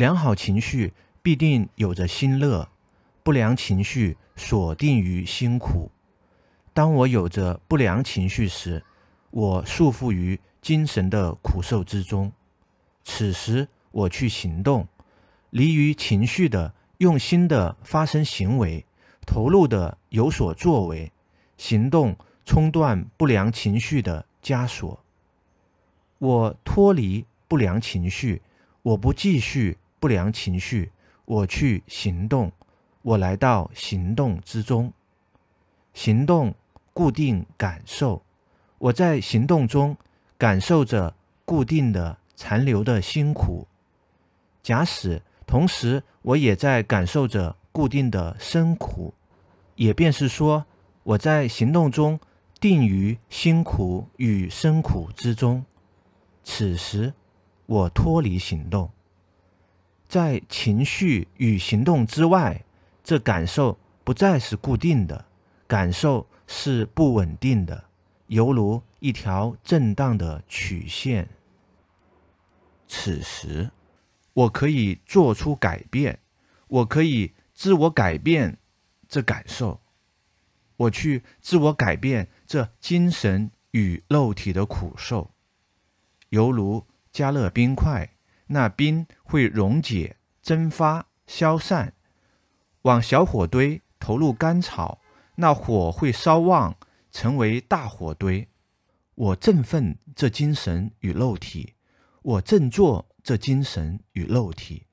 良好情绪必定有着心乐，不良情绪锁定于辛苦。当我有着不良情绪时，我束缚于精神的苦受之中。此时，我去行动，离于情绪的用心的发生行为，投入的有所作为，行动冲断不良情绪的枷锁。我脱离不良情绪，我不继续不良情绪，我去行动，我来到行动之中，行动固定感受，我在行动中感受着固定的残留的辛苦。假使同时我也在感受着固定的生苦，也便是说，我在行动中定于辛苦与生苦之中。此时，我脱离行动，在情绪与行动之外，这感受不再是固定的，感受是不稳定的，犹如一条震荡的曲线。此时。我可以做出改变，我可以自我改变这感受，我去自我改变这精神与肉体的苦受，犹如加热冰块，那冰会溶解、蒸发、消散；往小火堆投入干草，那火会烧旺，成为大火堆。我振奋这精神与肉体，我振作。这精神与肉体，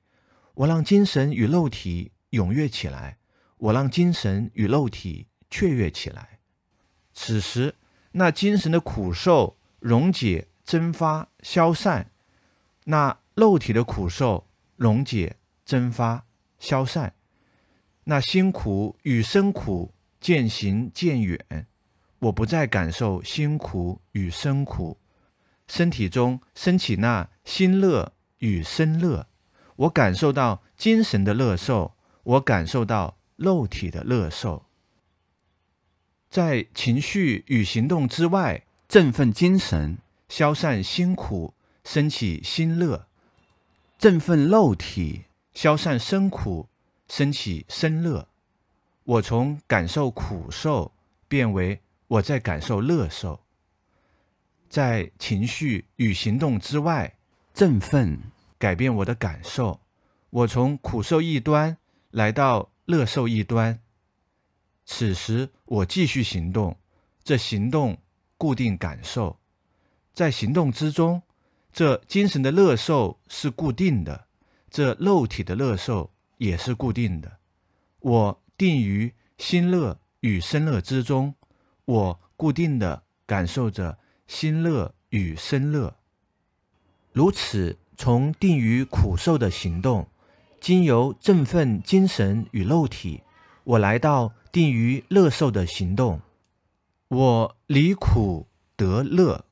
我让精神与肉体踊跃起来，我让精神与肉体雀跃起来。此时，那精神的苦受溶解、蒸发、消散；那肉体的苦受溶解、蒸发、消散。那辛苦与生苦渐行渐远，我不再感受辛苦与生苦，身体中升起那心乐。与生乐，我感受到精神的乐受，我感受到肉体的乐受，在情绪与行动之外，振奋精神，消散辛苦，升起心乐；振奋肉体，消散生苦，升起生乐。我从感受苦受变为我在感受乐受，在情绪与行动之外。振奋，改变我的感受。我从苦受一端来到乐受一端。此时我继续行动，这行动固定感受，在行动之中，这精神的乐受是固定的，这肉体的乐受也是固定的。我定于心乐与身乐之中，我固定的感受着心乐与身乐。如此，从定于苦受的行动，经由振奋精神与肉体，我来到定于乐受的行动。我离苦得乐，